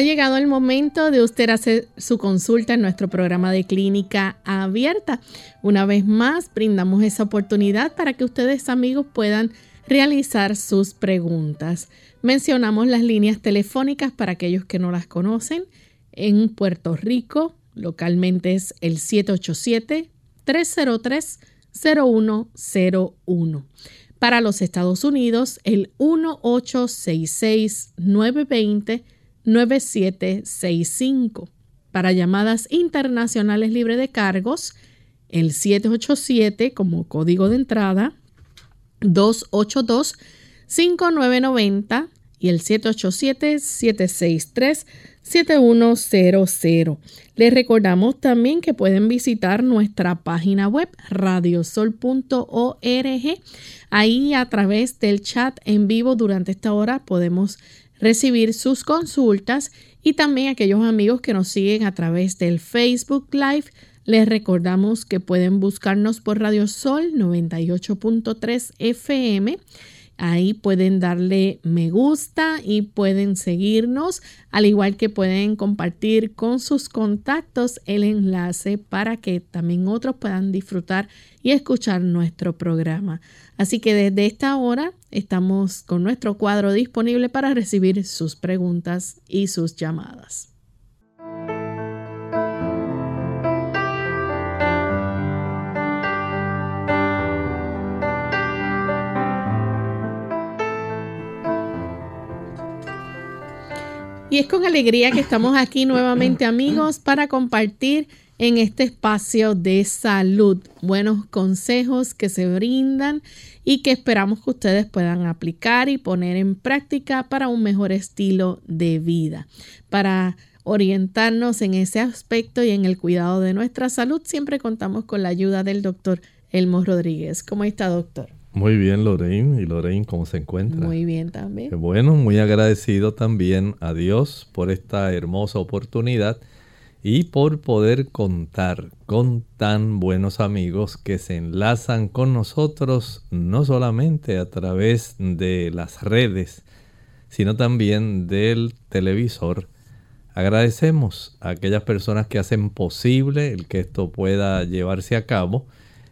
Ha llegado el momento de usted hacer su consulta en nuestro programa de clínica abierta. Una vez más, brindamos esa oportunidad para que ustedes amigos puedan realizar sus preguntas. Mencionamos las líneas telefónicas para aquellos que no las conocen. En Puerto Rico, localmente es el 787-303-0101. Para los Estados Unidos, el 1866 920 9765. Para llamadas internacionales libre de cargos, el 787 como código de entrada, 282-5990 y el 787-763-7100. Les recordamos también que pueden visitar nuestra página web radiosol.org. Ahí a través del chat en vivo durante esta hora podemos recibir sus consultas y también aquellos amigos que nos siguen a través del Facebook Live. Les recordamos que pueden buscarnos por Radio Sol 98.3 FM. Ahí pueden darle me gusta y pueden seguirnos, al igual que pueden compartir con sus contactos el enlace para que también otros puedan disfrutar y escuchar nuestro programa. Así que desde esta hora estamos con nuestro cuadro disponible para recibir sus preguntas y sus llamadas. Y es con alegría que estamos aquí nuevamente amigos para compartir en este espacio de salud. Buenos consejos que se brindan y que esperamos que ustedes puedan aplicar y poner en práctica para un mejor estilo de vida. Para orientarnos en ese aspecto y en el cuidado de nuestra salud, siempre contamos con la ayuda del doctor Elmo Rodríguez. ¿Cómo está, doctor? Muy bien, Lorraine. ¿Y Lorraine cómo se encuentra? Muy bien también. bueno, muy agradecido también a Dios por esta hermosa oportunidad y por poder contar con tan buenos amigos que se enlazan con nosotros no solamente a través de las redes, sino también del televisor. Agradecemos a aquellas personas que hacen posible el que esto pueda llevarse a cabo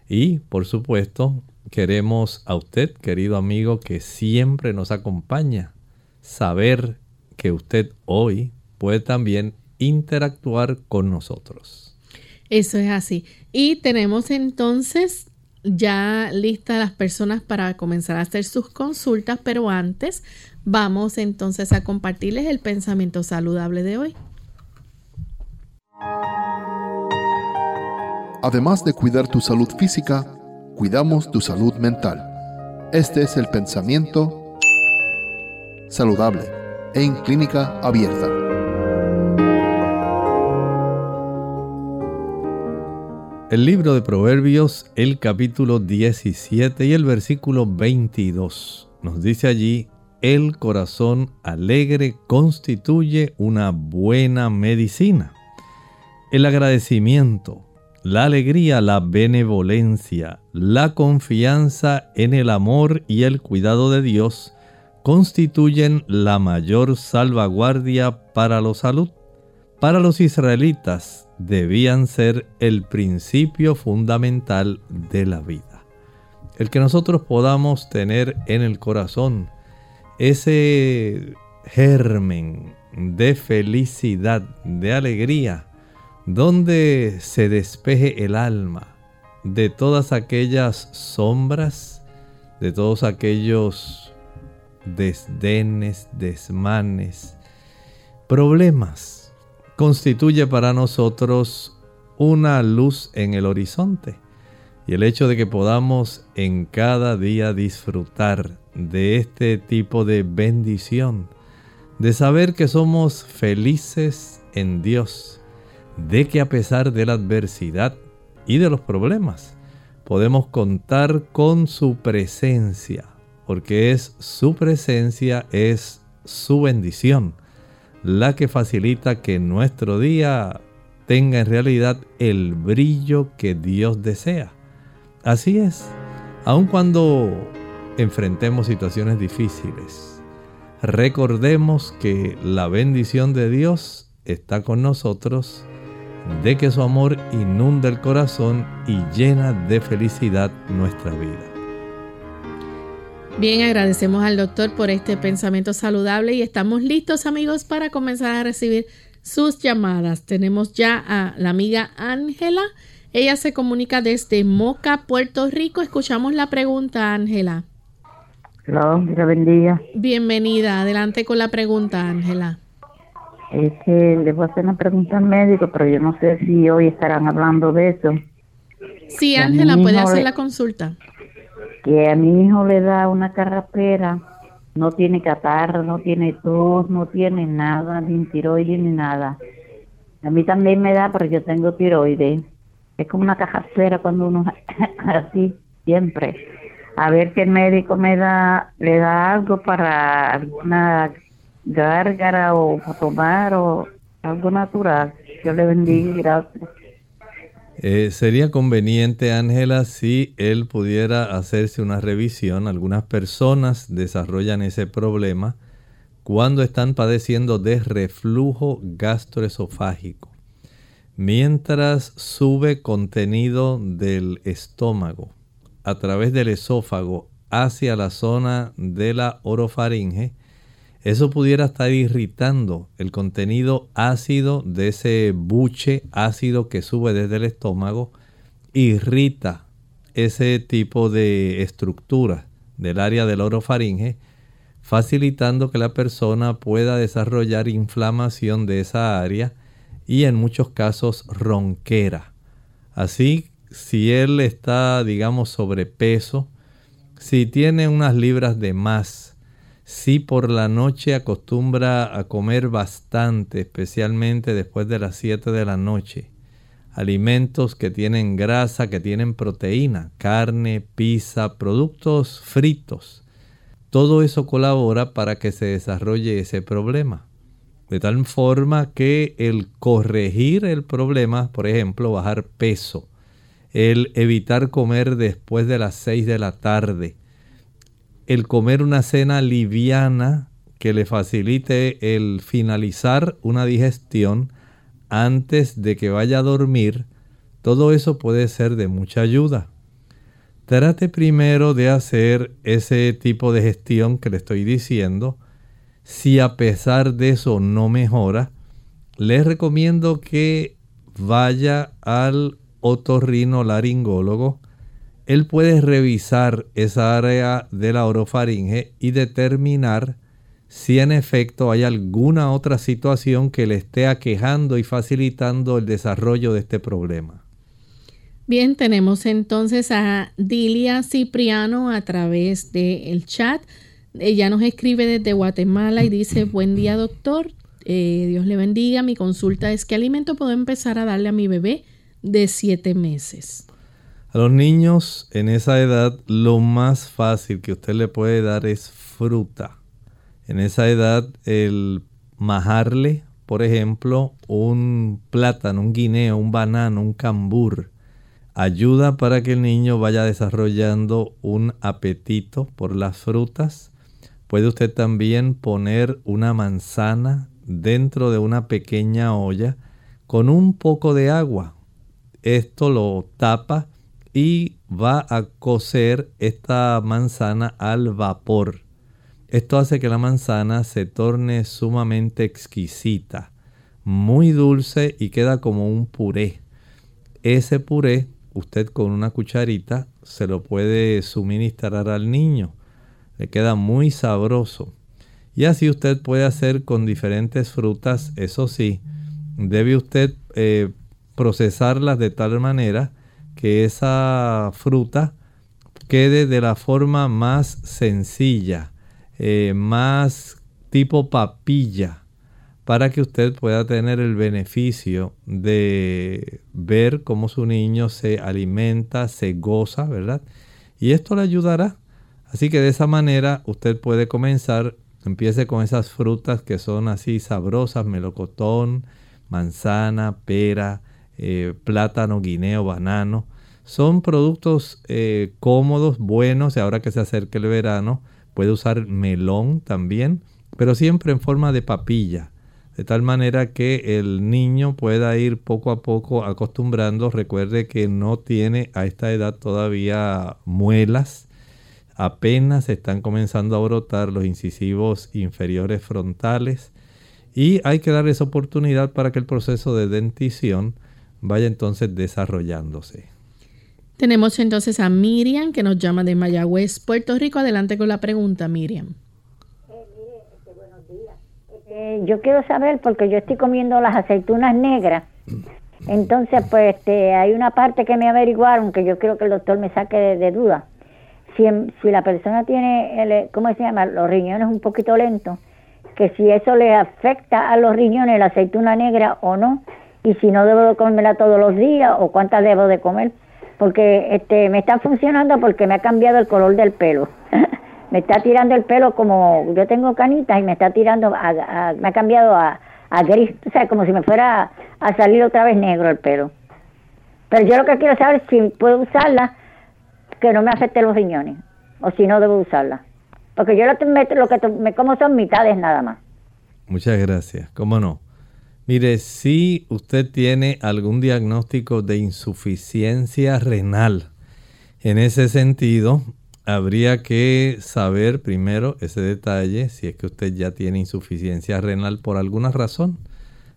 y, por supuesto, queremos a usted, querido amigo, que siempre nos acompaña, saber que usted hoy puede también interactuar con nosotros. Eso es así. Y tenemos entonces ya listas las personas para comenzar a hacer sus consultas, pero antes vamos entonces a compartirles el pensamiento saludable de hoy. Además de cuidar tu salud física, cuidamos tu salud mental. Este es el pensamiento saludable en clínica abierta. El libro de Proverbios, el capítulo 17 y el versículo 22, nos dice allí, el corazón alegre constituye una buena medicina. El agradecimiento, la alegría, la benevolencia, la confianza en el amor y el cuidado de Dios constituyen la mayor salvaguardia para la salud. Para los israelitas, debían ser el principio fundamental de la vida. El que nosotros podamos tener en el corazón ese germen de felicidad, de alegría, donde se despeje el alma de todas aquellas sombras, de todos aquellos desdenes, desmanes, problemas constituye para nosotros una luz en el horizonte. Y el hecho de que podamos en cada día disfrutar de este tipo de bendición, de saber que somos felices en Dios, de que a pesar de la adversidad y de los problemas, podemos contar con su presencia, porque es su presencia, es su bendición, la que facilita que nuestro día tenga en realidad el brillo que Dios desea. Así es, aun cuando enfrentemos situaciones difíciles, recordemos que la bendición de Dios está con nosotros, de que su amor inunda el corazón y llena de felicidad nuestra vida. Bien, agradecemos al doctor por este pensamiento saludable y estamos listos amigos para comenzar a recibir sus llamadas. Tenemos ya a la amiga Ángela. Ella se comunica desde Moca, Puerto Rico. Escuchamos la pregunta, Ángela. Hola, bendiga. Bienvenida. Adelante con la pregunta, Ángela. Es que le voy a hacer una pregunta al médico, pero yo no sé si hoy estarán hablando de eso. Sí, Ángela, puede hacer la consulta. Que a mi hijo le da una carrapera no tiene catarro, no tiene tos, no tiene nada, ni tiroides ni nada. A mí también me da, pero yo tengo tiroides. Es como una caja cera cuando uno así, siempre. A ver qué el médico me da, le da algo para alguna gárgara o tomar o algo natural. Yo le bendiga gracias. Eh, sería conveniente, Ángela, si él pudiera hacerse una revisión. Algunas personas desarrollan ese problema cuando están padeciendo de reflujo gastroesofágico. Mientras sube contenido del estómago a través del esófago hacia la zona de la orofaringe, eso pudiera estar irritando el contenido ácido de ese buche ácido que sube desde el estómago, irrita ese tipo de estructura del área del orofaringe, facilitando que la persona pueda desarrollar inflamación de esa área y en muchos casos ronquera. Así, si él está, digamos, sobrepeso, si tiene unas libras de más, si por la noche acostumbra a comer bastante, especialmente después de las 7 de la noche, alimentos que tienen grasa, que tienen proteína, carne, pizza, productos fritos, todo eso colabora para que se desarrolle ese problema. De tal forma que el corregir el problema, por ejemplo, bajar peso, el evitar comer después de las 6 de la tarde, el comer una cena liviana que le facilite el finalizar una digestión antes de que vaya a dormir, todo eso puede ser de mucha ayuda. Trate primero de hacer ese tipo de gestión que le estoy diciendo. Si a pesar de eso no mejora, les recomiendo que vaya al otorrino laringólogo él puede revisar esa área de la orofaringe y determinar si en efecto hay alguna otra situación que le esté aquejando y facilitando el desarrollo de este problema. Bien, tenemos entonces a Dilia Cipriano a través del chat. Ella nos escribe desde Guatemala y dice, buen día doctor, eh, Dios le bendiga. Mi consulta es, ¿qué alimento puedo empezar a darle a mi bebé de siete meses? A los niños en esa edad lo más fácil que usted le puede dar es fruta. En esa edad el majarle, por ejemplo, un plátano, un guineo, un banano, un cambur, ayuda para que el niño vaya desarrollando un apetito por las frutas. Puede usted también poner una manzana dentro de una pequeña olla con un poco de agua. Esto lo tapa y va a cocer esta manzana al vapor. Esto hace que la manzana se torne sumamente exquisita, muy dulce y queda como un puré. Ese puré usted con una cucharita se lo puede suministrar al niño. Le queda muy sabroso. Y así usted puede hacer con diferentes frutas. Eso sí, debe usted eh, procesarlas de tal manera que esa fruta quede de la forma más sencilla, eh, más tipo papilla, para que usted pueda tener el beneficio de ver cómo su niño se alimenta, se goza, ¿verdad? Y esto le ayudará. Así que de esa manera usted puede comenzar, empiece con esas frutas que son así sabrosas, melocotón, manzana, pera, eh, plátano, guineo, banano. Son productos eh, cómodos, buenos, y ahora que se acerca el verano, puede usar melón también, pero siempre en forma de papilla de tal manera que el niño pueda ir poco a poco acostumbrando. Recuerde que no tiene a esta edad todavía muelas, apenas están comenzando a brotar los incisivos inferiores frontales y hay que darles oportunidad para que el proceso de dentición vaya entonces desarrollándose. Tenemos entonces a Miriam que nos llama de Mayagüez, Puerto Rico. Adelante con la pregunta, Miriam. Eh, yo quiero saber, porque yo estoy comiendo las aceitunas negras, entonces pues este, hay una parte que me averiguaron, que yo quiero que el doctor me saque de, duda. Si, si la persona tiene, el, ¿cómo se llama? Los riñones un poquito lentos, que si eso le afecta a los riñones la aceituna negra o no, y si no debo de comerla todos los días o cuántas debo de comer, porque este me está funcionando porque me ha cambiado el color del pelo. me está tirando el pelo como yo tengo canitas y me está tirando, me ha cambiado a, gris, o sea, como si me fuera a salir otra vez negro el pelo. Pero yo lo que quiero saber es si puedo usarla que no me afecte los riñones o si no debo usarla. Porque yo lo, que me como son mitades nada más. Muchas gracias. ¿Cómo no? Mire, si usted tiene algún diagnóstico de insuficiencia renal, en ese sentido, habría que saber primero ese detalle, si es que usted ya tiene insuficiencia renal por alguna razón,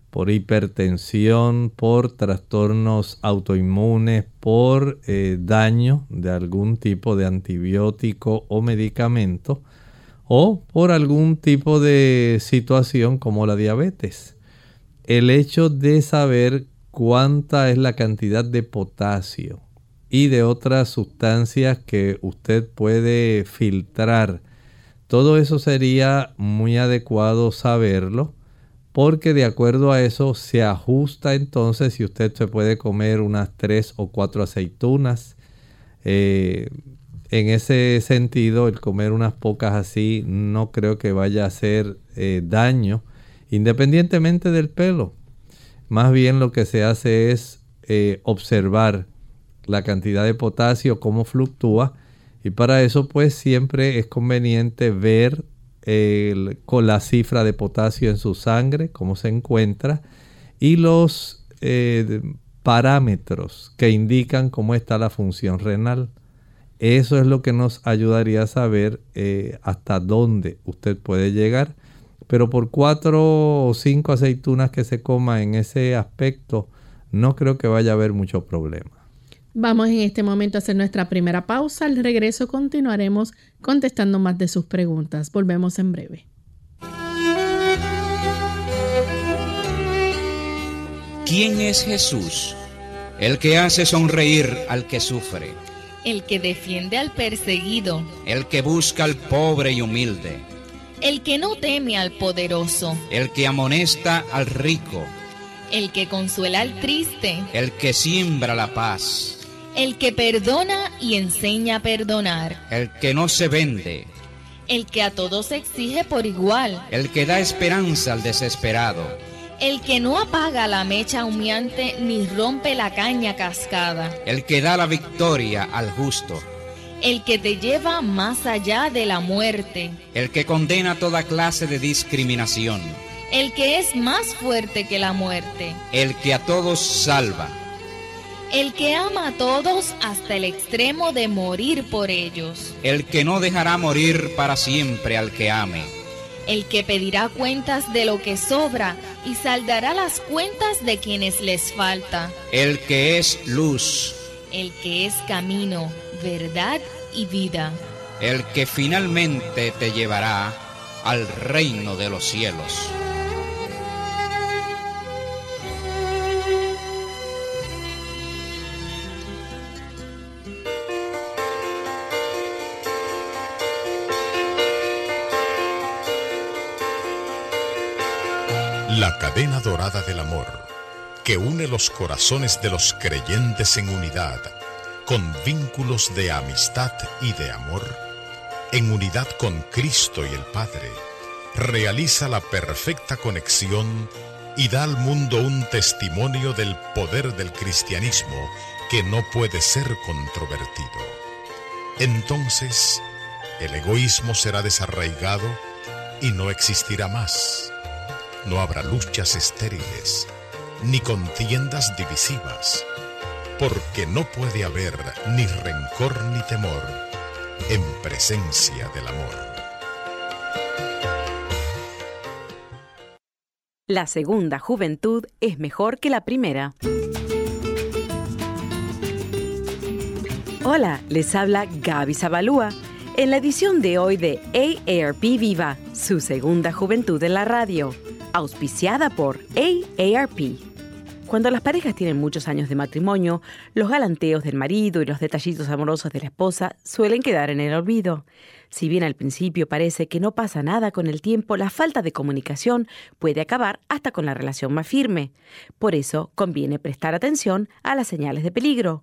por hipertensión, por trastornos autoinmunes, por eh, daño de algún tipo de antibiótico o medicamento, o por algún tipo de situación como la diabetes. El hecho de saber cuánta es la cantidad de potasio y de otras sustancias que usted puede filtrar. Todo eso sería muy adecuado saberlo porque de acuerdo a eso se ajusta entonces si usted se puede comer unas tres o cuatro aceitunas. Eh, en ese sentido, el comer unas pocas así no creo que vaya a hacer eh, daño, independientemente del pelo. Más bien lo que se hace es eh, observar la cantidad de potasio, cómo fluctúa. Y para eso pues siempre es conveniente ver con la cifra de potasio en su sangre, cómo se encuentra, y los eh, parámetros que indican cómo está la función renal. Eso es lo que nos ayudaría a saber eh, hasta dónde usted puede llegar. Pero por cuatro o cinco aceitunas que se coma en ese aspecto, no creo que vaya a haber mucho problema. Vamos en este momento a hacer nuestra primera pausa. Al regreso continuaremos contestando más de sus preguntas. Volvemos en breve. ¿Quién es Jesús? El que hace sonreír al que sufre. El que defiende al perseguido. El que busca al pobre y humilde. El que no teme al poderoso. El que amonesta al rico. El que consuela al triste. El que siembra la paz el que perdona y enseña a perdonar. El que no se vende. El que a todos exige por igual. El que da esperanza al desesperado. El que no apaga la mecha humeante ni rompe la caña cascada. El que da la victoria al justo. El que te lleva más allá de la muerte. El que condena toda clase de discriminación. El que es más fuerte que la muerte. El que a todos salva el que ama a todos hasta el extremo de morir por ellos. El que no dejará morir para siempre al que ame. El que pedirá cuentas de lo que sobra y saldará las cuentas de quienes les falta. El que es luz. El que es camino, verdad y vida. El que finalmente te llevará al reino de los cielos. La cadena dorada del amor que une los corazones de los creyentes en unidad con vínculos de amistad y de amor, en unidad con Cristo y el Padre, realiza la perfecta conexión y da al mundo un testimonio del poder del cristianismo que no puede ser controvertido. Entonces, el egoísmo será desarraigado y no existirá más. No habrá luchas estériles, ni contiendas divisivas, porque no puede haber ni rencor ni temor en presencia del amor. La segunda juventud es mejor que la primera. Hola, les habla Gaby Zabalúa en la edición de hoy de AARP Viva, su segunda juventud en la radio, auspiciada por AARP. Cuando las parejas tienen muchos años de matrimonio, los galanteos del marido y los detallitos amorosos de la esposa suelen quedar en el olvido. Si bien al principio parece que no pasa nada con el tiempo, la falta de comunicación puede acabar hasta con la relación más firme. Por eso conviene prestar atención a las señales de peligro.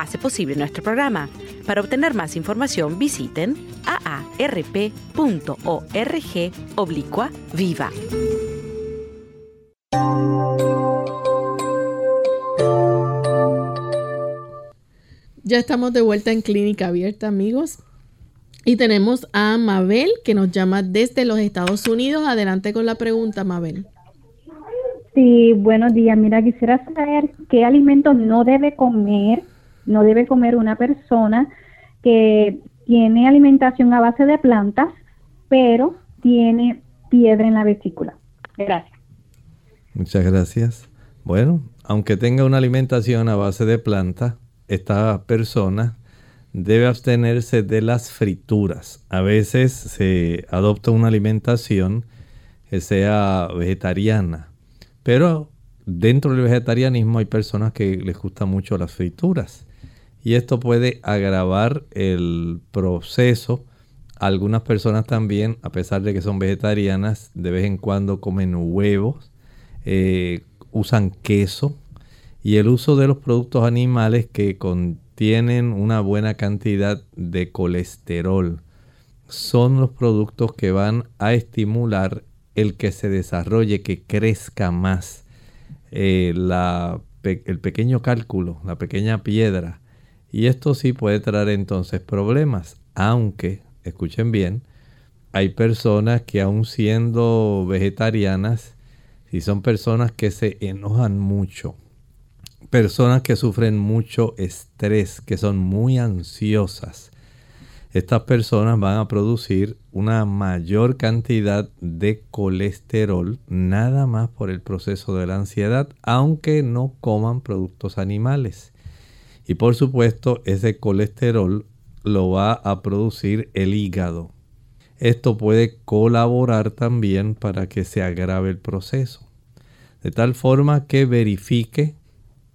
hace posible nuestro programa. Para obtener más información visiten aarp.org oblicua viva. Ya estamos de vuelta en Clínica Abierta, amigos. Y tenemos a Mabel que nos llama desde los Estados Unidos. Adelante con la pregunta, Mabel. Sí, buenos días. Mira, quisiera saber qué alimentos no debe comer, no debe comer una persona que tiene alimentación a base de plantas, pero tiene piedra en la vesícula. Gracias. Muchas gracias. Bueno, aunque tenga una alimentación a base de planta, esta persona debe abstenerse de las frituras. A veces se adopta una alimentación que sea vegetariana pero dentro del vegetarianismo hay personas que les gustan mucho las frituras. Y esto puede agravar el proceso. Algunas personas también, a pesar de que son vegetarianas, de vez en cuando comen huevos, eh, usan queso y el uso de los productos animales que contienen una buena cantidad de colesterol son los productos que van a estimular el que se desarrolle, que crezca más eh, el pequeño cálculo, la pequeña piedra. Y esto sí puede traer entonces problemas, aunque, escuchen bien, hay personas que aún siendo vegetarianas, si son personas que se enojan mucho, personas que sufren mucho estrés, que son muy ansiosas, estas personas van a producir una mayor cantidad de colesterol nada más por el proceso de la ansiedad, aunque no coman productos animales. Y por supuesto, ese colesterol lo va a producir el hígado. Esto puede colaborar también para que se agrave el proceso. De tal forma que verifique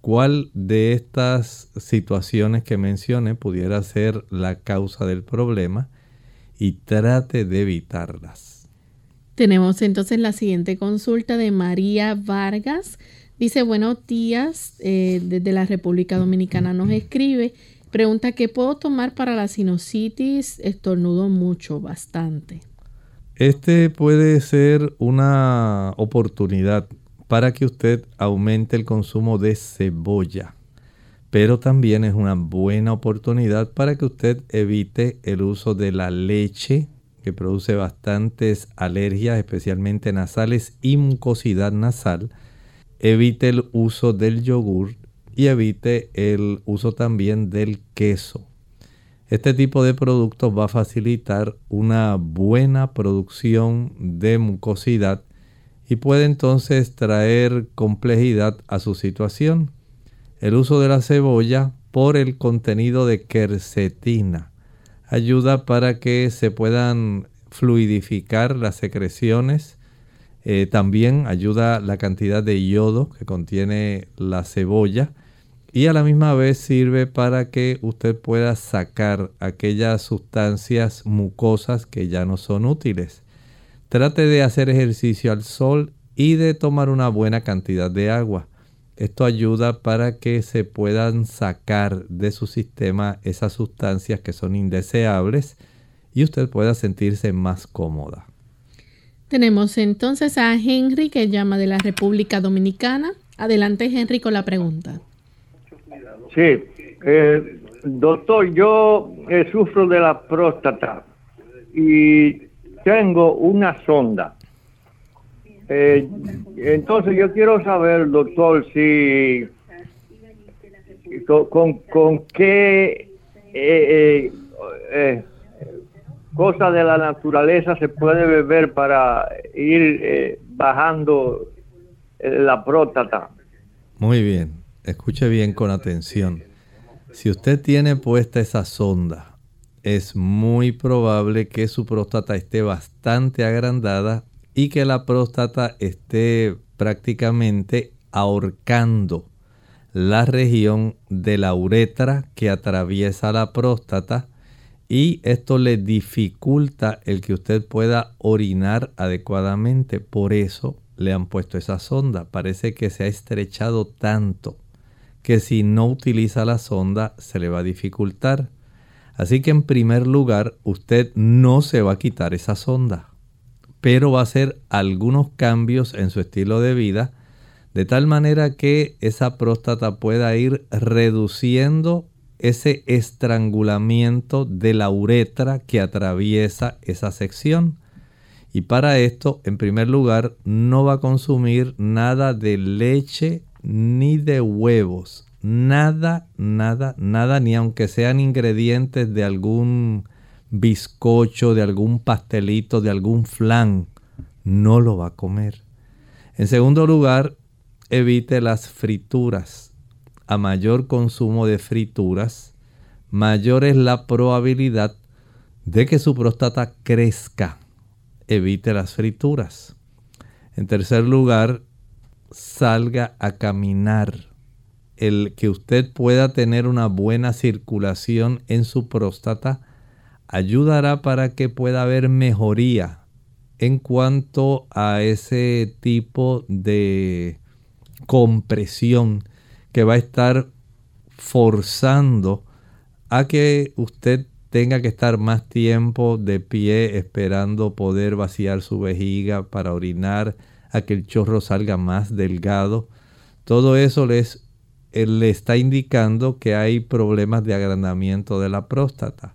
¿Cuál de estas situaciones que mencioné pudiera ser la causa del problema? Y trate de evitarlas. Tenemos entonces la siguiente consulta de María Vargas. Dice, buenos días, eh, desde la República Dominicana nos escribe. Pregunta, ¿qué puedo tomar para la sinusitis? Estornudo mucho, bastante. Este puede ser una oportunidad para que usted aumente el consumo de cebolla. Pero también es una buena oportunidad para que usted evite el uso de la leche que produce bastantes alergias, especialmente nasales y mucosidad nasal. Evite el uso del yogur y evite el uso también del queso. Este tipo de productos va a facilitar una buena producción de mucosidad y puede entonces traer complejidad a su situación. El uso de la cebolla por el contenido de quercetina ayuda para que se puedan fluidificar las secreciones. Eh, también ayuda la cantidad de yodo que contiene la cebolla y a la misma vez sirve para que usted pueda sacar aquellas sustancias mucosas que ya no son útiles. Trate de hacer ejercicio al sol y de tomar una buena cantidad de agua. Esto ayuda para que se puedan sacar de su sistema esas sustancias que son indeseables y usted pueda sentirse más cómoda. Tenemos entonces a Henry que llama de la República Dominicana. Adelante Henry con la pregunta. Sí, eh, doctor, yo eh, sufro de la próstata y tengo una sonda. Eh, entonces yo quiero saber, doctor, si con, con, qué eh, eh, cosa de la naturaleza se puede beber para ir bajando la próstata. Muy bien, escuche bien con atención. Si usted tiene puesta esa sonda, es muy probable que su próstata esté bastante agrandada y que la próstata esté prácticamente ahorcando la región de la uretra que atraviesa la próstata y esto le dificulta el que usted pueda orinar adecuadamente. Por eso le han puesto esa sonda. Parece que se ha estrechado tanto que si no utiliza la sonda se le va a dificultar. Así que en primer lugar usted no se va a quitar esa sonda pero va a hacer algunos cambios en su estilo de vida, de tal manera que esa próstata pueda ir reduciendo ese estrangulamiento de la uretra que atraviesa esa sección. Y para esto, en primer lugar, no va a consumir nada de leche ni de huevos. Nada, nada, nada, ni aunque sean ingredientes de algún bizcocho, de algún pastelito, de algún flan, no lo va a comer. En segundo lugar, evite las frituras. A mayor consumo de frituras, mayor es la probabilidad de que su próstata crezca. Evite las frituras. En tercer lugar, salga a caminar. El que usted pueda tener una buena circulación en su próstata ayudará para que pueda haber mejoría en cuanto a ese tipo de compresión que va a estar forzando a que usted tenga que estar más tiempo de pie esperando poder vaciar su vejiga para orinar, a que el chorro salga más delgado. Todo eso les, le está indicando que hay problemas de agrandamiento de la próstata.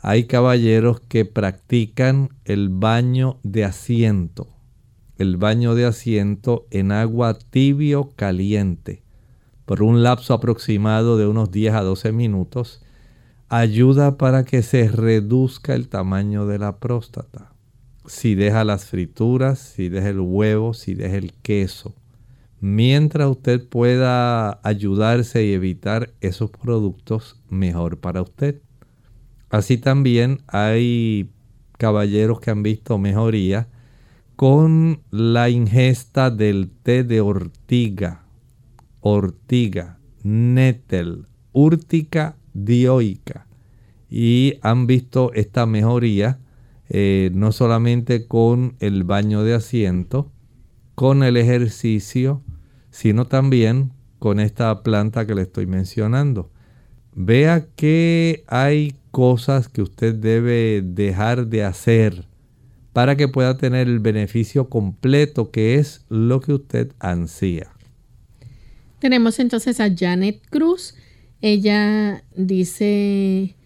Hay caballeros que practican el baño de asiento. El baño de asiento en agua tibio caliente por un lapso aproximado de unos 10 a 12 minutos ayuda para que se reduzca el tamaño de la próstata. Si deja las frituras, si deja el huevo, si deja el queso. Mientras usted pueda ayudarse y evitar esos productos, mejor para usted. Así también hay caballeros que han visto mejoría con la ingesta del té de ortiga, ortiga, nettle, úrtica dioica. Y han visto esta mejoría eh, no solamente con el baño de asiento, con el ejercicio, sino también con esta planta que le estoy mencionando. Vea que hay cosas que usted debe dejar de hacer para que pueda tener el beneficio completo que es lo que usted ansía. Tenemos entonces a Janet Cruz. Ella dice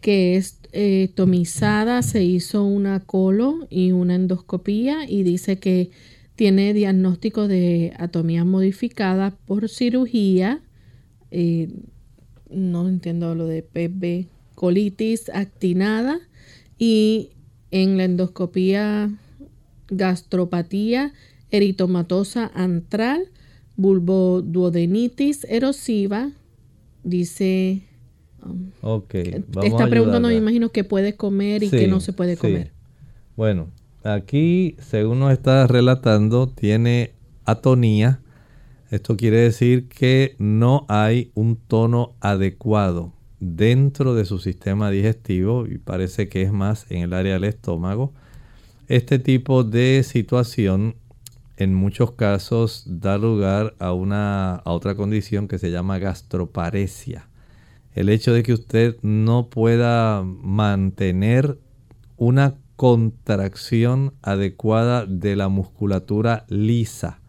que es eh, tomizada, se hizo una colo y una endoscopía y dice que tiene diagnóstico de atomía modificada por cirugía. Eh, no entiendo lo de PB, colitis actinada y en la endoscopía gastropatía eritomatosa antral, bulboduodenitis erosiva, dice... Um, ok, vamos esta pregunta no me imagino que puede comer y que no se puede comer. Bueno, aquí, según nos está relatando, tiene atonía. Esto quiere decir que no hay un tono adecuado dentro de su sistema digestivo y parece que es más en el área del estómago. Este tipo de situación en muchos casos da lugar a, una, a otra condición que se llama gastroparesia. El hecho de que usted no pueda mantener una contracción adecuada de la musculatura lisa,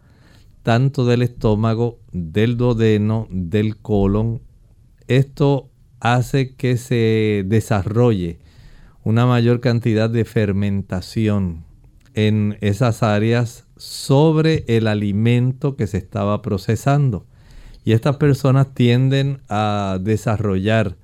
tanto del estómago, del duodeno, del colon. Esto hace que se desarrolle una mayor cantidad de fermentación en esas áreas sobre el alimento que se estaba procesando. Y estas personas tienden a desarrollar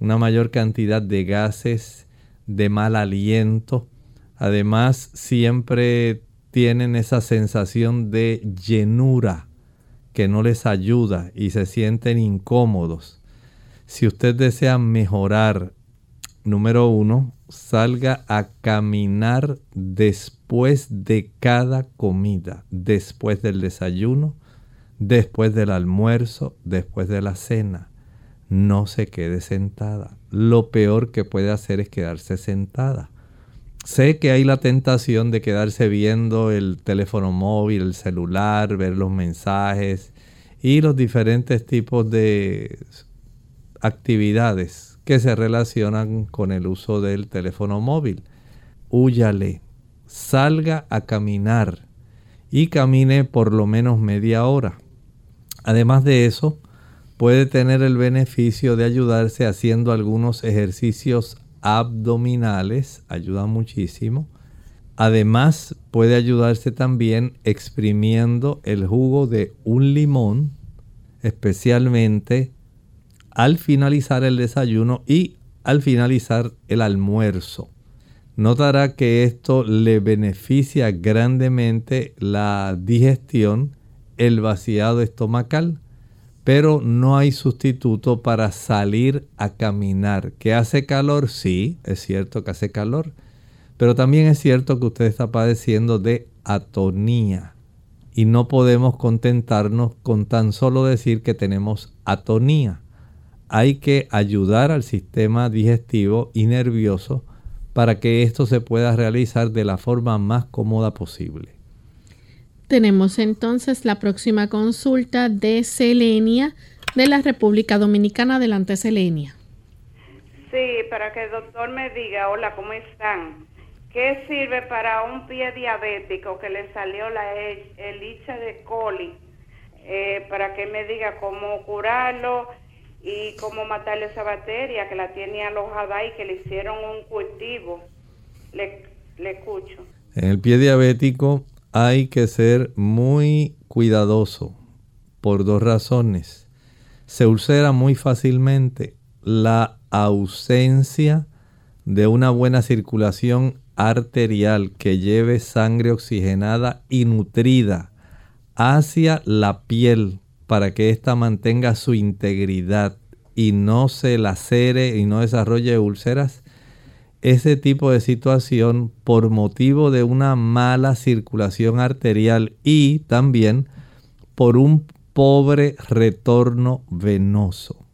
una mayor cantidad de gases, de mal aliento. Además, siempre tienen esa sensación de llenura que no les ayuda y se sienten incómodos. Si usted desea mejorar, número uno, salga a caminar después de cada comida, después del desayuno, después del almuerzo, después de la cena. No se quede sentada. Lo peor que puede hacer es quedarse sentada. Sé que hay la tentación de quedarse viendo el teléfono móvil, el celular, ver los mensajes y los diferentes tipos de actividades que se relacionan con el uso del teléfono móvil. Húyale, salga a caminar y camine por lo menos media hora. Además de eso, puede tener el beneficio de ayudarse haciendo algunos ejercicios abdominales, ayuda muchísimo. Además, puede ayudarse también exprimiendo el jugo de un limón, especialmente al finalizar el desayuno y al finalizar el almuerzo. Notará que esto le beneficia grandemente la digestión, el vaciado estomacal, pero no hay sustituto para salir a caminar. ¿Que hace calor? Sí, es cierto que hace calor, pero también es cierto que usted está padeciendo de atonía y no podemos contentarnos con tan solo decir que tenemos atonía hay que ayudar al sistema digestivo y nervioso para que esto se pueda realizar de la forma más cómoda posible. Tenemos entonces la próxima consulta de Selenia de la República Dominicana. Adelante, Selenia. Sí, para que el doctor me diga, hola, ¿cómo están? ¿Qué sirve para un pie diabético que le salió la helicha de coli? Eh, para que me diga cómo curarlo y cómo matarle esa bacteria que la tiene alojada y que le hicieron un cultivo. Le, le escucho. En el pie diabético hay que ser muy cuidadoso por dos razones. Se ulcera muy fácilmente la ausencia de una buena circulación arterial que lleve sangre oxigenada y nutrida hacia la piel para que ésta mantenga su integridad y no se lacere y no desarrolle úlceras, ese tipo de situación por motivo de una mala circulación arterial y también por un pobre retorno venoso.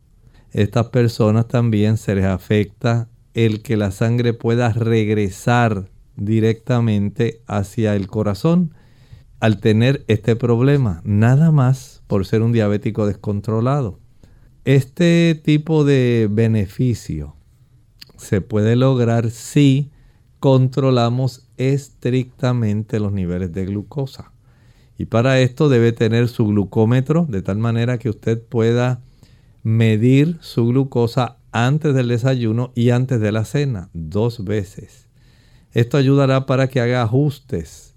Estas personas también se les afecta el que la sangre pueda regresar directamente hacia el corazón al tener este problema, nada más por ser un diabético descontrolado. Este tipo de beneficio se puede lograr si controlamos estrictamente los niveles de glucosa. Y para esto debe tener su glucómetro de tal manera que usted pueda medir su glucosa antes del desayuno y antes de la cena, dos veces. Esto ayudará para que haga ajustes.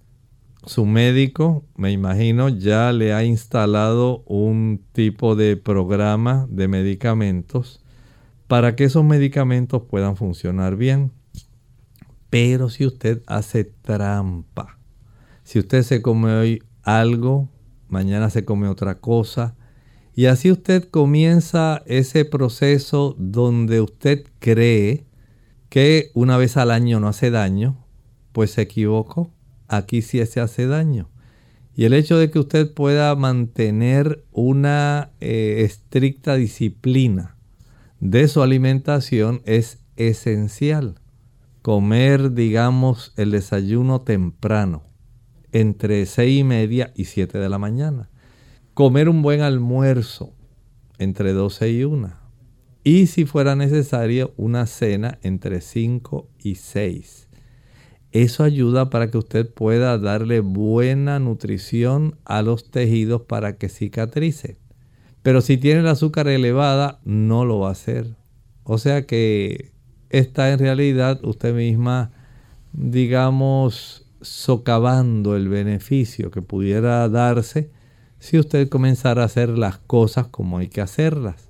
Su médico, me imagino, ya le ha instalado un tipo de programa de medicamentos para que esos medicamentos puedan funcionar bien. Pero si usted hace trampa, si usted se come hoy algo, mañana se come otra cosa, y así usted comienza ese proceso donde usted cree que una vez al año no hace daño, pues se equivocó. Aquí sí se hace daño. Y el hecho de que usted pueda mantener una eh, estricta disciplina de su alimentación es esencial. Comer, digamos, el desayuno temprano, entre seis y media y 7 de la mañana comer un buen almuerzo entre 12 y 1. Y si fuera necesario, una cena entre 5 y 6. Eso ayuda para que usted pueda darle buena nutrición a los tejidos para que cicatrice. Pero si tiene el azúcar elevada, no lo va a hacer. O sea que está en realidad usted misma, digamos, socavando el beneficio que pudiera darse si usted comenzara a hacer las cosas como hay que hacerlas.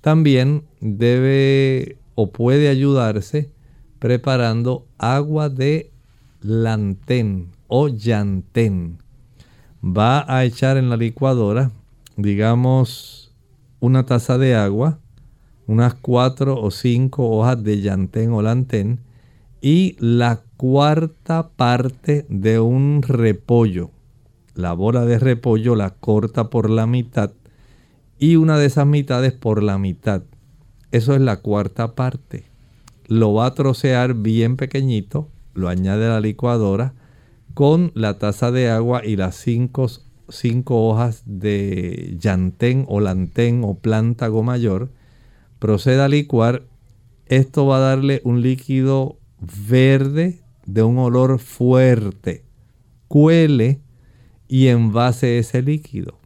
También debe o puede ayudarse preparando agua de lantén o llantén. Va a echar en la licuadora, digamos, una taza de agua, unas cuatro o cinco hojas de llantén o lantén y la cuarta parte de un repollo la bola de repollo la corta por la mitad y una de esas mitades por la mitad. Eso es la cuarta parte. Lo va a trocear bien pequeñito, lo añade a la licuadora con la taza de agua y las cinco, cinco hojas de llantén o lantén o plántago mayor. Proceda a licuar. Esto va a darle un líquido verde de un olor fuerte. Cuele y envase ese líquido.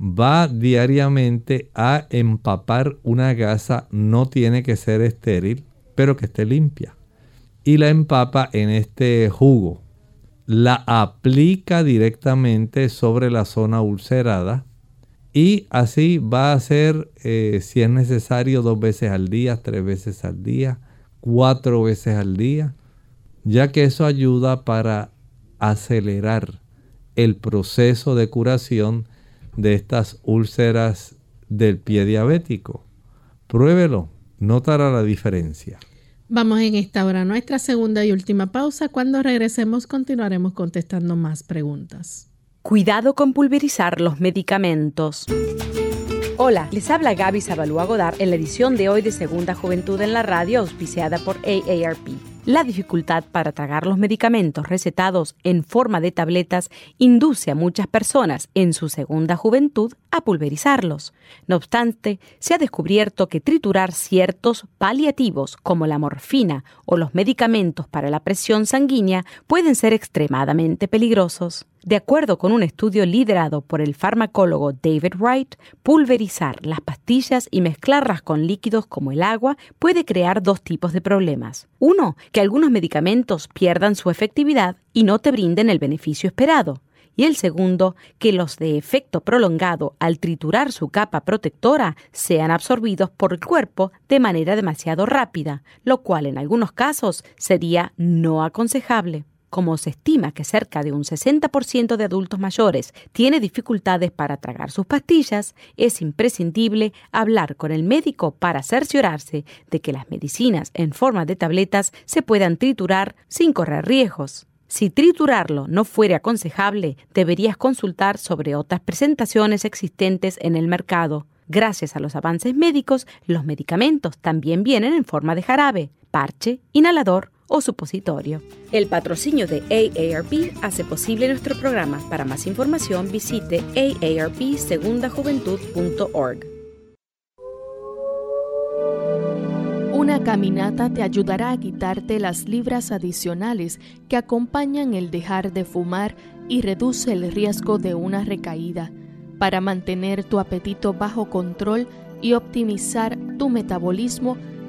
Va diariamente a empapar una gasa, no tiene que ser estéril, pero que esté limpia. Y la empapa en este jugo. La aplica directamente sobre la zona ulcerada y así va a hacer, eh, si es necesario, dos veces al día, tres veces al día, cuatro veces al día, ya que eso ayuda para acelerar el proceso de curación de estas úlceras del pie diabético. Pruébelo, notará la diferencia. Vamos en esta hora a nuestra segunda y última pausa. Cuando regresemos continuaremos contestando más preguntas. Cuidado con pulverizar los medicamentos. Hola, les habla Gaby Zabalúa Godard en la edición de hoy de Segunda Juventud en la Radio, auspiciada por AARP. La dificultad para tragar los medicamentos recetados en forma de tabletas induce a muchas personas en su segunda juventud a pulverizarlos. No obstante, se ha descubierto que triturar ciertos paliativos como la morfina o los medicamentos para la presión sanguínea pueden ser extremadamente peligrosos. De acuerdo con un estudio liderado por el farmacólogo David Wright, pulverizar las pastillas y mezclarlas con líquidos como el agua puede crear dos tipos de problemas. Uno, que algunos medicamentos pierdan su efectividad y no te brinden el beneficio esperado. Y el segundo, que los de efecto prolongado al triturar su capa protectora sean absorbidos por el cuerpo de manera demasiado rápida, lo cual en algunos casos sería no aconsejable. Como se estima que cerca de un 60% de adultos mayores tiene dificultades para tragar sus pastillas, es imprescindible hablar con el médico para cerciorarse de que las medicinas en forma de tabletas se puedan triturar sin correr riesgos. Si triturarlo no fuere aconsejable, deberías consultar sobre otras presentaciones existentes en el mercado. Gracias a los avances médicos, los medicamentos también vienen en forma de jarabe, parche, inhalador o supositorio. El patrocinio de AARP hace posible nuestro programa. Para más información visite aarpsegundajuventud.org. Una caminata te ayudará a quitarte las libras adicionales que acompañan el dejar de fumar y reduce el riesgo de una recaída. Para mantener tu apetito bajo control, y optimizar tu metabolismo,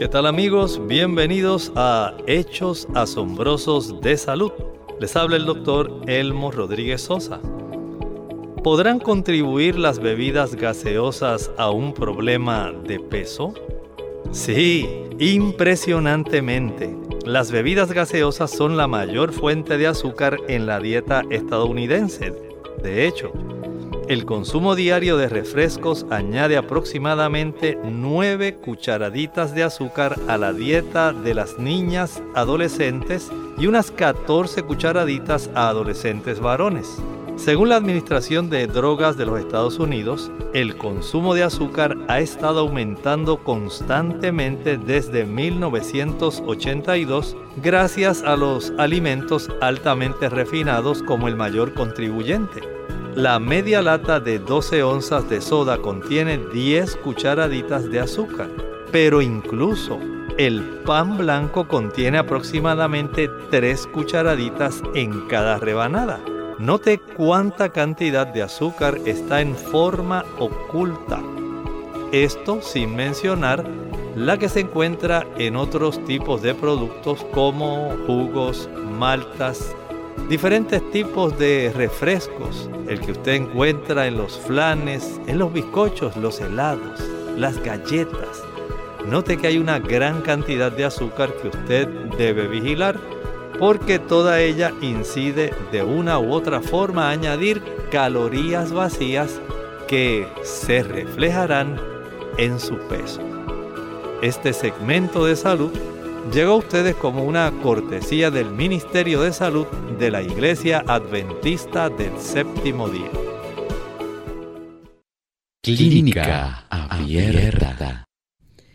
¿Qué tal amigos? Bienvenidos a Hechos Asombrosos de Salud. Les habla el doctor Elmo Rodríguez Sosa. ¿Podrán contribuir las bebidas gaseosas a un problema de peso? Sí, impresionantemente. Las bebidas gaseosas son la mayor fuente de azúcar en la dieta estadounidense. De hecho, el consumo diario de refrescos añade aproximadamente 9 cucharaditas de azúcar a la dieta de las niñas adolescentes y unas 14 cucharaditas a adolescentes varones. Según la Administración de Drogas de los Estados Unidos, el consumo de azúcar ha estado aumentando constantemente desde 1982 gracias a los alimentos altamente refinados como el mayor contribuyente. La media lata de 12 onzas de soda contiene 10 cucharaditas de azúcar, pero incluso el pan blanco contiene aproximadamente 3 cucharaditas en cada rebanada. Note cuánta cantidad de azúcar está en forma oculta. Esto sin mencionar la que se encuentra en otros tipos de productos como jugos, maltas, diferentes tipos de refrescos, el que usted encuentra en los flanes, en los bizcochos, los helados, las galletas. Note que hay una gran cantidad de azúcar que usted debe vigilar porque toda ella incide de una u otra forma a añadir calorías vacías que se reflejarán en su peso. Este segmento de salud llegó a ustedes como una cortesía del Ministerio de Salud de la Iglesia Adventista del Séptimo Día. Clínica Abierta.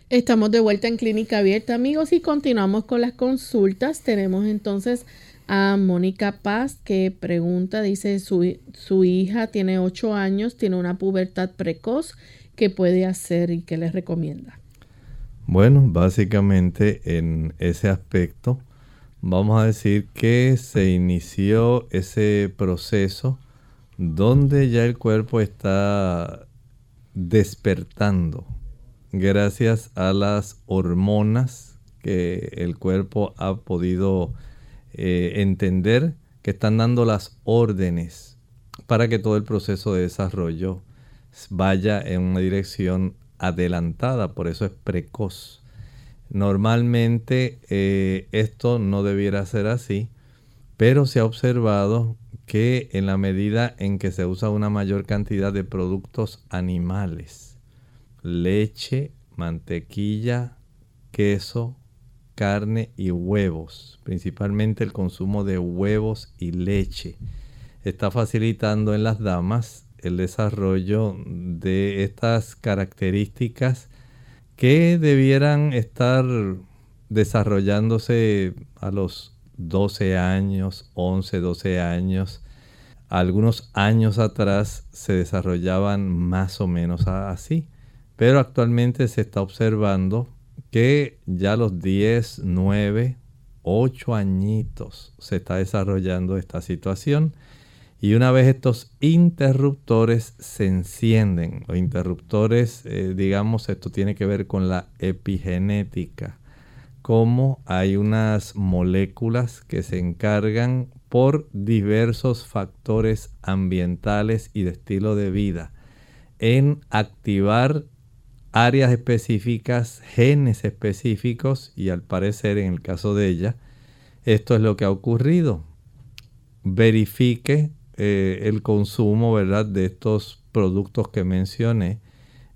Estamos de vuelta en Clínica Abierta, amigos, y continuamos con las consultas. Tenemos entonces a Mónica Paz que pregunta, dice, su, su hija tiene 8 años, tiene una pubertad precoz, ¿qué puede hacer y qué les recomienda? Bueno, básicamente en ese aspecto, vamos a decir que se inició ese proceso donde ya el cuerpo está despertando gracias a las hormonas que el cuerpo ha podido eh, entender que están dando las órdenes para que todo el proceso de desarrollo vaya en una dirección adelantada, por eso es precoz. Normalmente eh, esto no debiera ser así, pero se ha observado que en la medida en que se usa una mayor cantidad de productos animales, leche, mantequilla, queso, carne y huevos, principalmente el consumo de huevos y leche. Está facilitando en las damas el desarrollo de estas características que debieran estar desarrollándose a los 12 años, 11, 12 años. Algunos años atrás se desarrollaban más o menos así. Pero actualmente se está observando que ya los 10, 9, 8 añitos se está desarrollando esta situación. Y una vez estos interruptores se encienden, los interruptores, eh, digamos, esto tiene que ver con la epigenética, como hay unas moléculas que se encargan por diversos factores ambientales y de estilo de vida en activar áreas específicas, genes específicos y al parecer en el caso de ella, esto es lo que ha ocurrido. Verifique eh, el consumo ¿verdad? de estos productos que mencioné,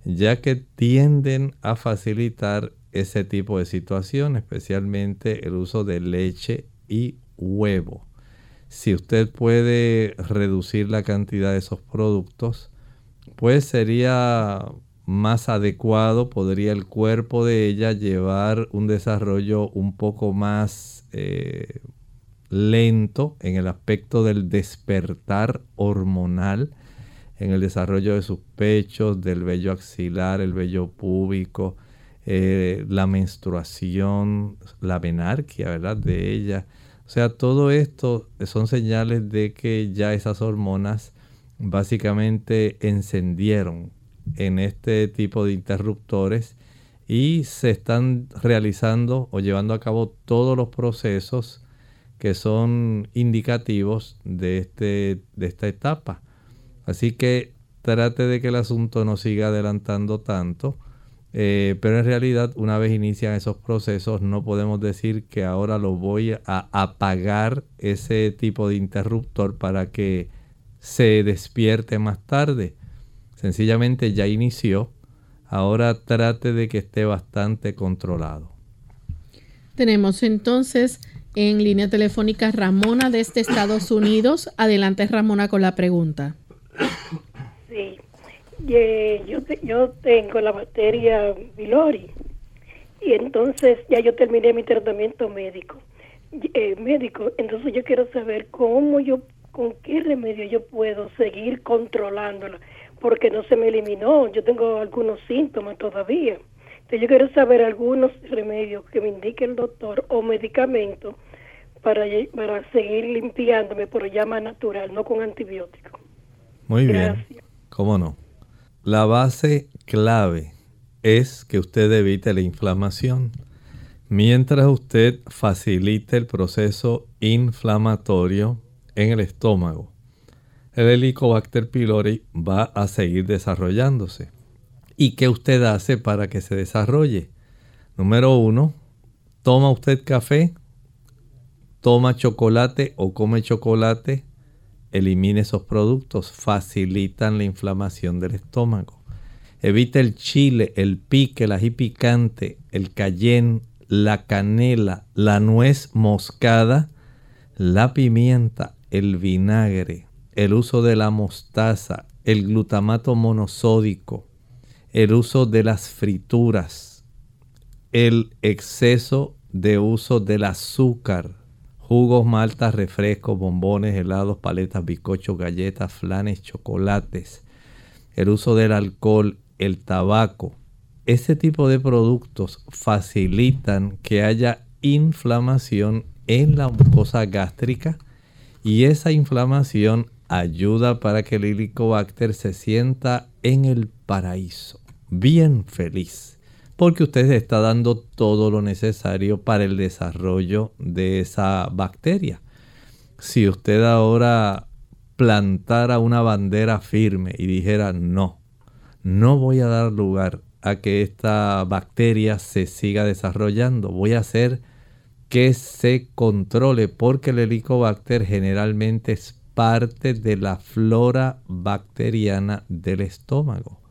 ya que tienden a facilitar ese tipo de situación, especialmente el uso de leche y huevo. Si usted puede reducir la cantidad de esos productos, pues sería más adecuado podría el cuerpo de ella llevar un desarrollo un poco más eh, lento en el aspecto del despertar hormonal, en el desarrollo de sus pechos, del vello axilar, el vello púbico, eh, la menstruación, la menarquia, ¿verdad? De ella. O sea, todo esto son señales de que ya esas hormonas básicamente encendieron en este tipo de interruptores y se están realizando o llevando a cabo todos los procesos que son indicativos de, este, de esta etapa. Así que trate de que el asunto no siga adelantando tanto eh, pero en realidad, una vez inician esos procesos, no podemos decir que ahora lo voy a apagar ese tipo de interruptor para que se despierte más tarde. Sencillamente ya inició. Ahora trate de que esté bastante controlado. Tenemos entonces en línea telefónica Ramona desde Estados Unidos. Adelante Ramona con la pregunta. Sí, yo, yo tengo la bacteria Vilori y entonces ya yo terminé mi tratamiento médico. Eh, médico, entonces yo quiero saber cómo yo, con qué remedio yo puedo seguir controlándola, porque no se me eliminó, yo tengo algunos síntomas todavía. Entonces yo quiero saber algunos remedios que me indique el doctor o medicamentos para, para seguir limpiándome por llama natural, no con antibióticos. Muy bien. ¿Cómo no? La base clave es que usted evite la inflamación. Mientras usted facilite el proceso inflamatorio en el estómago, el Helicobacter pylori va a seguir desarrollándose. ¿Y qué usted hace para que se desarrolle? Número uno, toma usted café, toma chocolate o come chocolate elimine esos productos, facilitan la inflamación del estómago. Evita el chile, el pique, el ají picante, el cayenne, la canela, la nuez moscada, la pimienta, el vinagre, el uso de la mostaza, el glutamato monosódico, el uso de las frituras, el exceso de uso del azúcar, jugos, maltas, refrescos, bombones, helados, paletas, bizcochos, galletas, flanes, chocolates, el uso del alcohol, el tabaco. Ese tipo de productos facilitan que haya inflamación en la mucosa gástrica y esa inflamación ayuda para que el helicobacter se sienta en el paraíso, bien feliz porque usted está dando todo lo necesario para el desarrollo de esa bacteria. Si usted ahora plantara una bandera firme y dijera no, no voy a dar lugar a que esta bacteria se siga desarrollando, voy a hacer que se controle porque el helicobacter generalmente es parte de la flora bacteriana del estómago.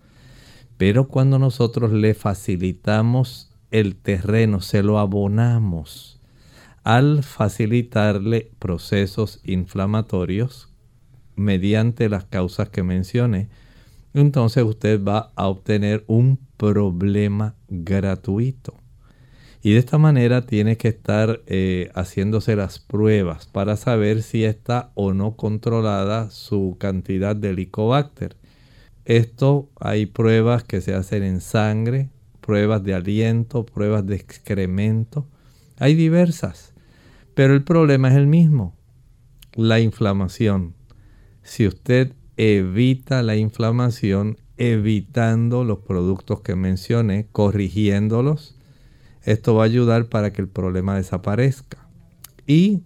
Pero cuando nosotros le facilitamos el terreno, se lo abonamos, al facilitarle procesos inflamatorios mediante las causas que mencioné, entonces usted va a obtener un problema gratuito. Y de esta manera tiene que estar eh, haciéndose las pruebas para saber si está o no controlada su cantidad de Helicobacter. Esto hay pruebas que se hacen en sangre, pruebas de aliento, pruebas de excremento. Hay diversas. Pero el problema es el mismo. La inflamación. Si usted evita la inflamación evitando los productos que mencioné, corrigiéndolos, esto va a ayudar para que el problema desaparezca. Y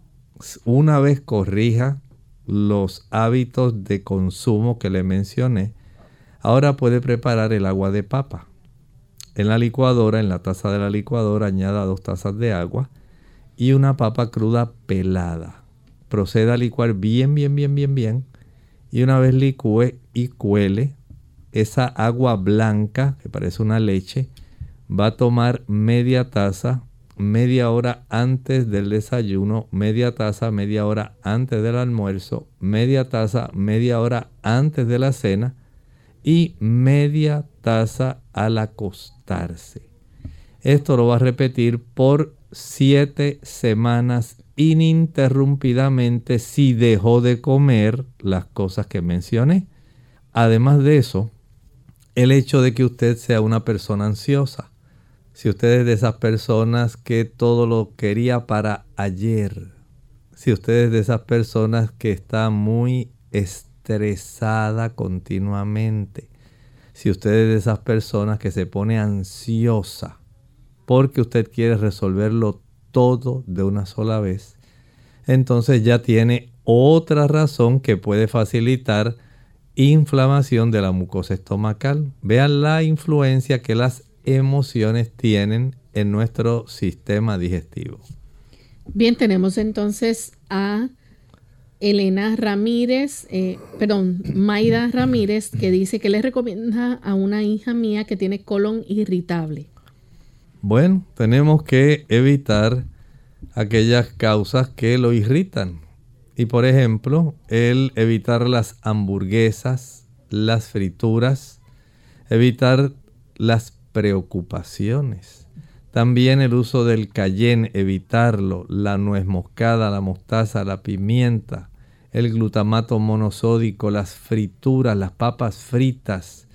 una vez corrija los hábitos de consumo que le mencioné, Ahora puede preparar el agua de papa. En la licuadora, en la taza de la licuadora, añada dos tazas de agua y una papa cruda pelada. Proceda a licuar bien, bien, bien, bien, bien. Y una vez licúe y cuele esa agua blanca, que parece una leche, va a tomar media taza, media hora antes del desayuno, media taza, media hora antes del almuerzo, media taza, media hora antes de la cena y media taza al acostarse. Esto lo va a repetir por siete semanas ininterrumpidamente si dejó de comer las cosas que mencioné. Además de eso, el hecho de que usted sea una persona ansiosa. Si usted es de esas personas que todo lo quería para ayer. Si usted es de esas personas que está muy estresada continuamente. Si usted es de esas personas que se pone ansiosa porque usted quiere resolverlo todo de una sola vez, entonces ya tiene otra razón que puede facilitar inflamación de la mucosa estomacal. Vean la influencia que las emociones tienen en nuestro sistema digestivo. Bien, tenemos entonces a Elena Ramírez, eh, perdón, Maida Ramírez, que dice que le recomienda a una hija mía que tiene colon irritable. Bueno, tenemos que evitar aquellas causas que lo irritan. Y por ejemplo, el evitar las hamburguesas, las frituras, evitar las preocupaciones. También el uso del cayenne, evitarlo, la nuez moscada, la mostaza, la pimienta, el glutamato monosódico, las frituras, las papas fritas,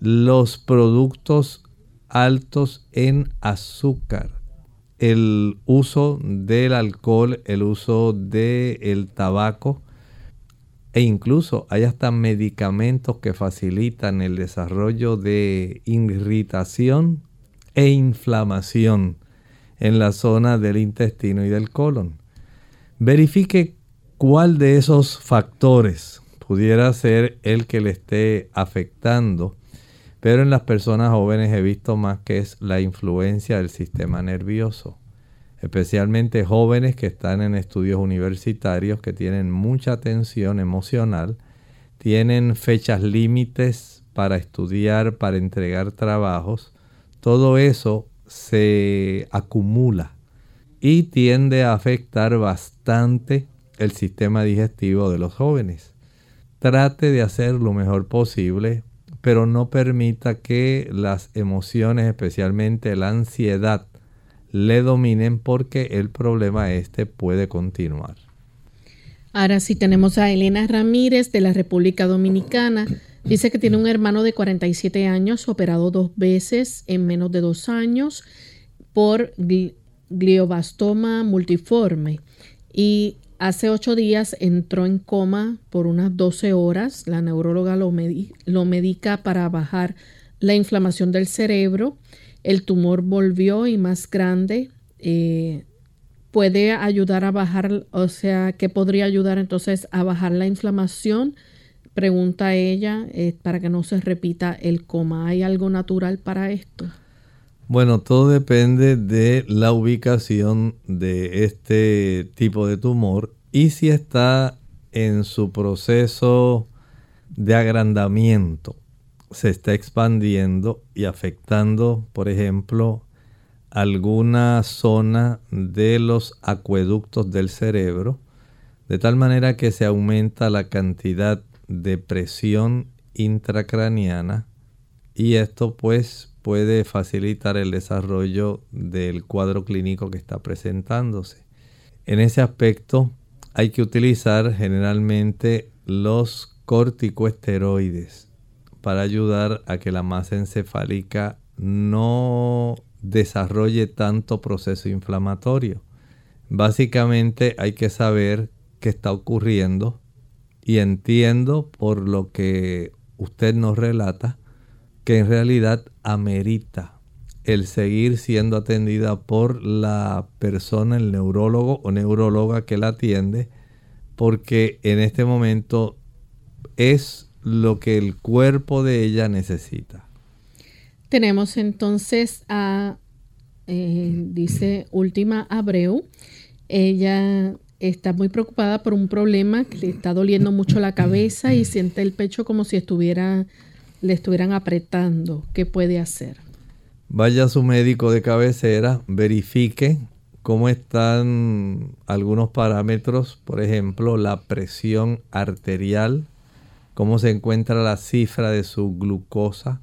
los productos altos en azúcar, el uso del alcohol, el uso del tabaco e incluso hay hasta medicamentos que facilitan el desarrollo de irritación e inflamación en la zona del intestino y del colon. Verifique cuál de esos factores pudiera ser el que le esté afectando pero en las personas jóvenes he visto más que es la influencia del sistema nervioso, especialmente jóvenes que están en estudios universitarios que tienen mucha tensión emocional, tienen fechas límites para estudiar, para entregar trabajos, todo eso se acumula y tiende a afectar bastante el sistema digestivo de los jóvenes. Trate de hacer lo mejor posible pero no permita que las emociones, especialmente la ansiedad, le dominen porque el problema este puede continuar. Ahora sí tenemos a Elena Ramírez de la República Dominicana. Dice que tiene un hermano de 47 años, operado dos veces en menos de dos años por glioblastoma multiforme. Y Hace ocho días entró en coma por unas 12 horas. La neuróloga lo, medica para bajar la inflamación del cerebro. El tumor volvió y más grande. Eh, puede ayudar a bajar, o sea, ¿qué podría ayudar entonces a bajar la inflamación? Pregunta ella, eh, para que no se repita el coma. ¿Hay algo natural para esto? Bueno, todo depende de la ubicación de este tipo de tumor y si está en su proceso de agrandamiento, se está expandiendo y afectando, por ejemplo, alguna zona de los acueductos del cerebro, de tal manera que se aumenta la cantidad de presión intracraniana y esto pues puede facilitar el desarrollo del cuadro clínico que está presentándose. En ese aspecto hay que utilizar generalmente los corticoesteroides para ayudar a que la masa encefálica no desarrolle tanto proceso inflamatorio. Básicamente hay que saber qué está ocurriendo y entiendo por lo que usted nos relata que en realidad amerita el seguir siendo atendida por la persona, el neurólogo o neuróloga que la atiende, porque en este momento es lo que el cuerpo de ella necesita. Tenemos entonces a, eh, dice Última Abreu, ella está muy preocupada por un problema que le está doliendo mucho la cabeza y siente el pecho como si estuviera le estuvieran apretando, ¿qué puede hacer? Vaya a su médico de cabecera, verifique cómo están algunos parámetros, por ejemplo, la presión arterial, cómo se encuentra la cifra de su glucosa,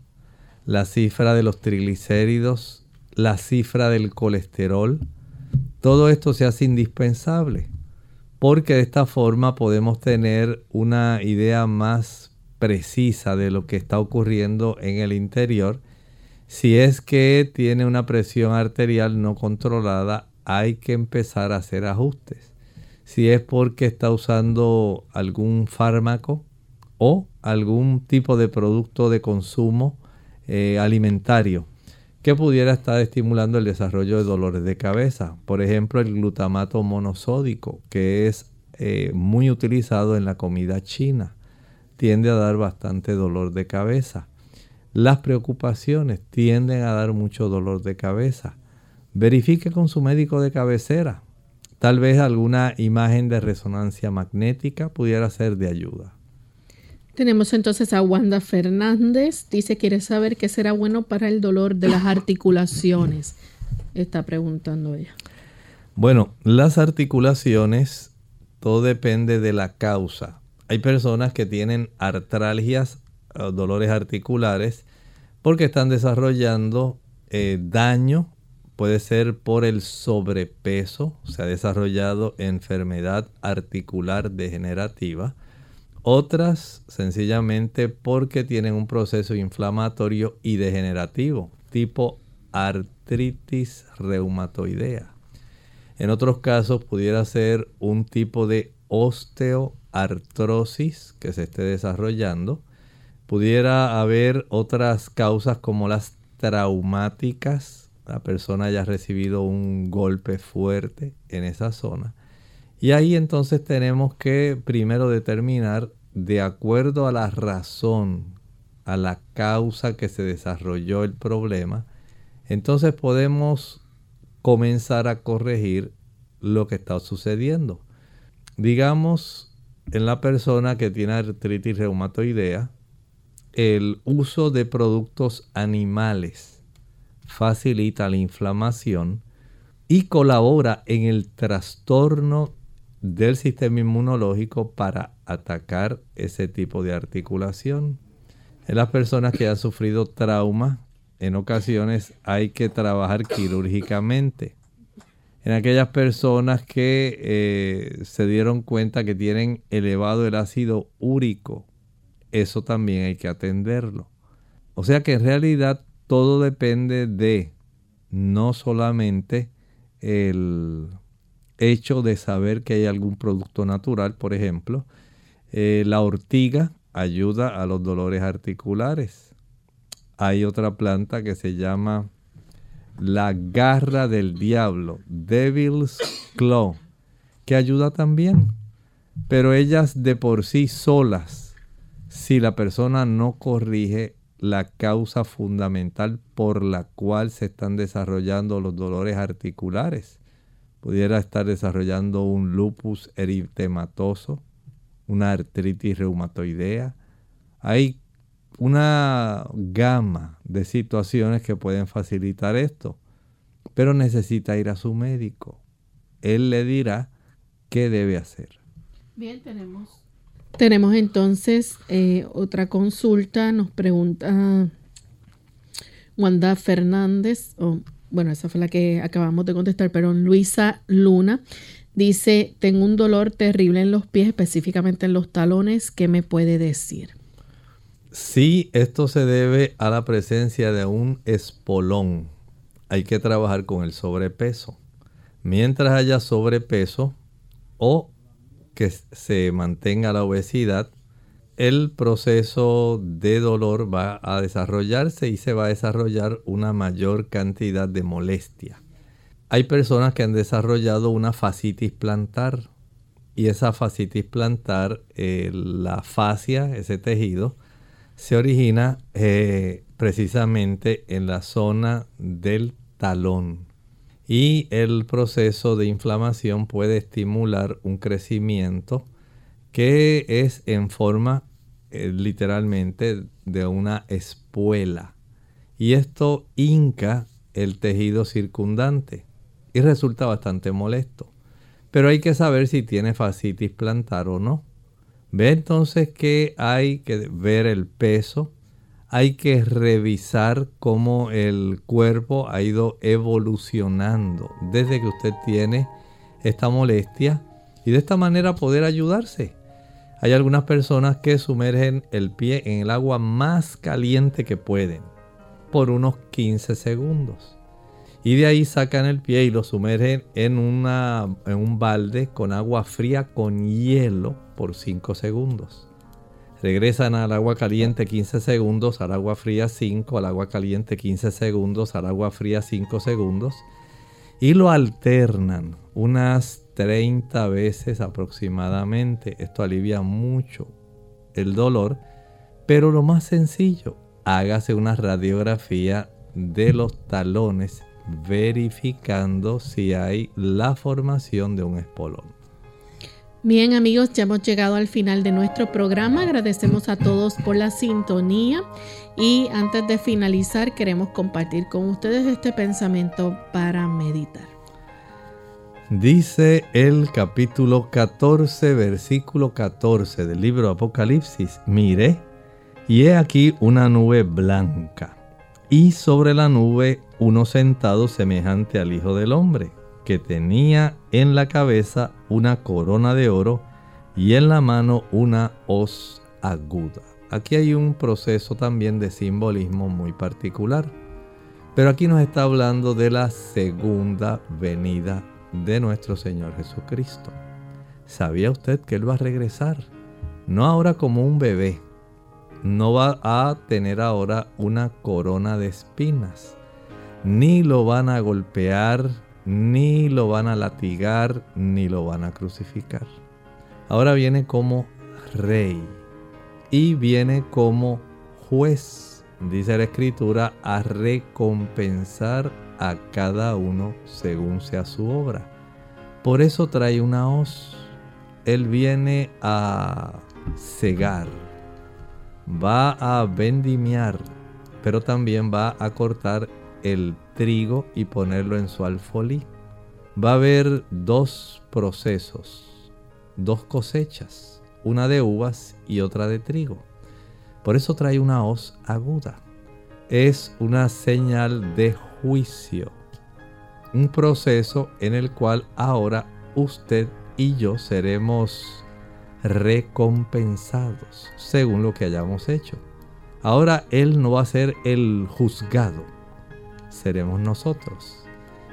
la cifra de los triglicéridos, la cifra del colesterol. Todo esto se hace indispensable porque de esta forma podemos tener una idea más precisa de lo que está ocurriendo en el interior. Si es que tiene una presión arterial no controlada, hay que empezar a hacer ajustes. Si es porque está usando algún fármaco o algún tipo de producto de consumo eh, alimentario que pudiera estar estimulando el desarrollo de dolores de cabeza. Por ejemplo, el glutamato monosódico, que es eh, muy utilizado en la comida china, tiende a dar bastante dolor de cabeza. Las preocupaciones tienden a dar mucho dolor de cabeza. Verifique con su médico de cabecera. Tal vez alguna imagen de resonancia magnética pudiera ser de ayuda. Tenemos entonces a Wanda Fernández. Dice, quiere saber qué será bueno para el dolor de las articulaciones. Está preguntando ella. Bueno, las articulaciones, todo depende de la causa. Hay personas que tienen artralgias, eh, dolores articulares, porque están desarrollando eh, daño, puede ser por el sobrepeso, se ha desarrollado enfermedad articular degenerativa otras sencillamente porque tienen un proceso inflamatorio y degenerativo, tipo artritis reumatoidea. En otros casos pudiera ser un tipo de osteoartrosis que se esté desarrollando. Pudiera haber otras causas como las traumáticas. La persona haya recibido un golpe fuerte en esa zona y ahí entonces tenemos que primero determinar, de acuerdo a la razón, a la causa que se desarrolló el problema, entonces podemos comenzar a corregir lo que está sucediendo. Digamos, en la persona que tiene artritis reumatoidea, el uso de productos animales facilita la inflamación y colabora en el trastorno del sistema inmunológico para atacar ese tipo de articulación. En las personas que han sufrido trauma, en ocasiones hay que trabajar quirúrgicamente. En aquellas personas que eh, se dieron cuenta que tienen elevado el ácido úrico, eso también hay que atenderlo. O sea que en realidad todo depende de no solamente el hecho de saber que hay algún producto natural, por ejemplo, eh, la ortiga ayuda a los dolores articulares. Hay otra planta que se llama la garra del diablo, Devil's Claw, que ayuda también. Pero ellas de por sí solas, si la persona no corrige la causa fundamental por la cual se están desarrollando los dolores articulares, pudiera estar desarrollando un lupus eritematoso, una artritis reumatoidea. Hay una gama de situaciones que pueden facilitar esto, pero necesita ir a su médico. Él le dirá qué debe hacer. Bien, tenemos. Tenemos entonces eh, otra consulta. Nos pregunta Wanda Fernández, bueno, esa fue la que acabamos de contestar, pero Luisa Luna dice, tengo un dolor terrible en los pies, específicamente en los talones, ¿qué me puede decir? Sí, esto se debe a la presencia de un espolón. Hay que trabajar con el sobrepeso. Mientras haya sobrepeso o que se mantenga la obesidad, el proceso de dolor va a desarrollarse y se va a desarrollar una mayor cantidad de molestia. Hay personas que han desarrollado una fascitis plantar y esa fascitis plantar, eh, la fascia, ese tejido, se origina eh, precisamente en la zona del talón y el proceso de inflamación puede estimular un crecimiento que es en forma eh, literalmente de una espuela. Y esto hinca el tejido circundante y resulta bastante molesto. Pero hay que saber si tiene fascitis plantar o no. Ve entonces que hay que ver el peso, hay que revisar cómo el cuerpo ha ido evolucionando desde que usted tiene esta molestia y de esta manera poder ayudarse. Hay algunas personas que sumergen el pie en el agua más caliente que pueden por unos 15 segundos. Y de ahí sacan el pie y lo sumergen en, una, en un balde con agua fría con hielo por 5 segundos. Regresan al agua caliente 15 segundos, al agua fría 5, al agua caliente 15 segundos, al agua fría 5 segundos. Y lo alternan unas 30 veces aproximadamente. Esto alivia mucho el dolor. Pero lo más sencillo, hágase una radiografía de los talones verificando si hay la formación de un espolón. Bien amigos, ya hemos llegado al final de nuestro programa. Agradecemos a todos por la sintonía y antes de finalizar queremos compartir con ustedes este pensamiento para meditar. Dice el capítulo 14, versículo 14 del libro Apocalipsis, mire, y he aquí una nube blanca, y sobre la nube uno sentado semejante al Hijo del Hombre que tenía en la cabeza una corona de oro y en la mano una hoz aguda. Aquí hay un proceso también de simbolismo muy particular. Pero aquí nos está hablando de la segunda venida de nuestro Señor Jesucristo. ¿Sabía usted que Él va a regresar? No ahora como un bebé. No va a tener ahora una corona de espinas. Ni lo van a golpear ni lo van a latigar, ni lo van a crucificar. Ahora viene como rey y viene como juez, dice la escritura, a recompensar a cada uno según sea su obra. Por eso trae una hoz. Él viene a cegar, va a vendimiar, pero también va a cortar el trigo y ponerlo en su alfolí. Va a haber dos procesos, dos cosechas, una de uvas y otra de trigo. Por eso trae una hoz aguda. Es una señal de juicio. Un proceso en el cual ahora usted y yo seremos recompensados según lo que hayamos hecho. Ahora Él no va a ser el juzgado, seremos nosotros.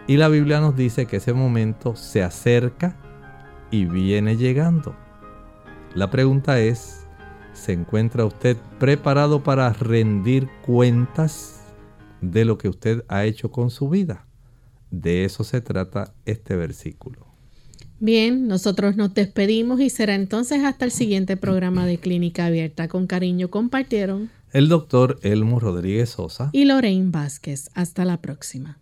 Y la Biblia nos dice que ese momento se acerca y viene llegando. La pregunta es, ¿se encuentra usted preparado para rendir cuentas de lo que usted ha hecho con su vida? De eso se trata este versículo. Bien, nosotros nos despedimos y será entonces hasta el siguiente programa de Clínica Abierta. Con cariño compartieron el doctor Elmo Rodríguez Sosa y Lorraine Vázquez. Hasta la próxima.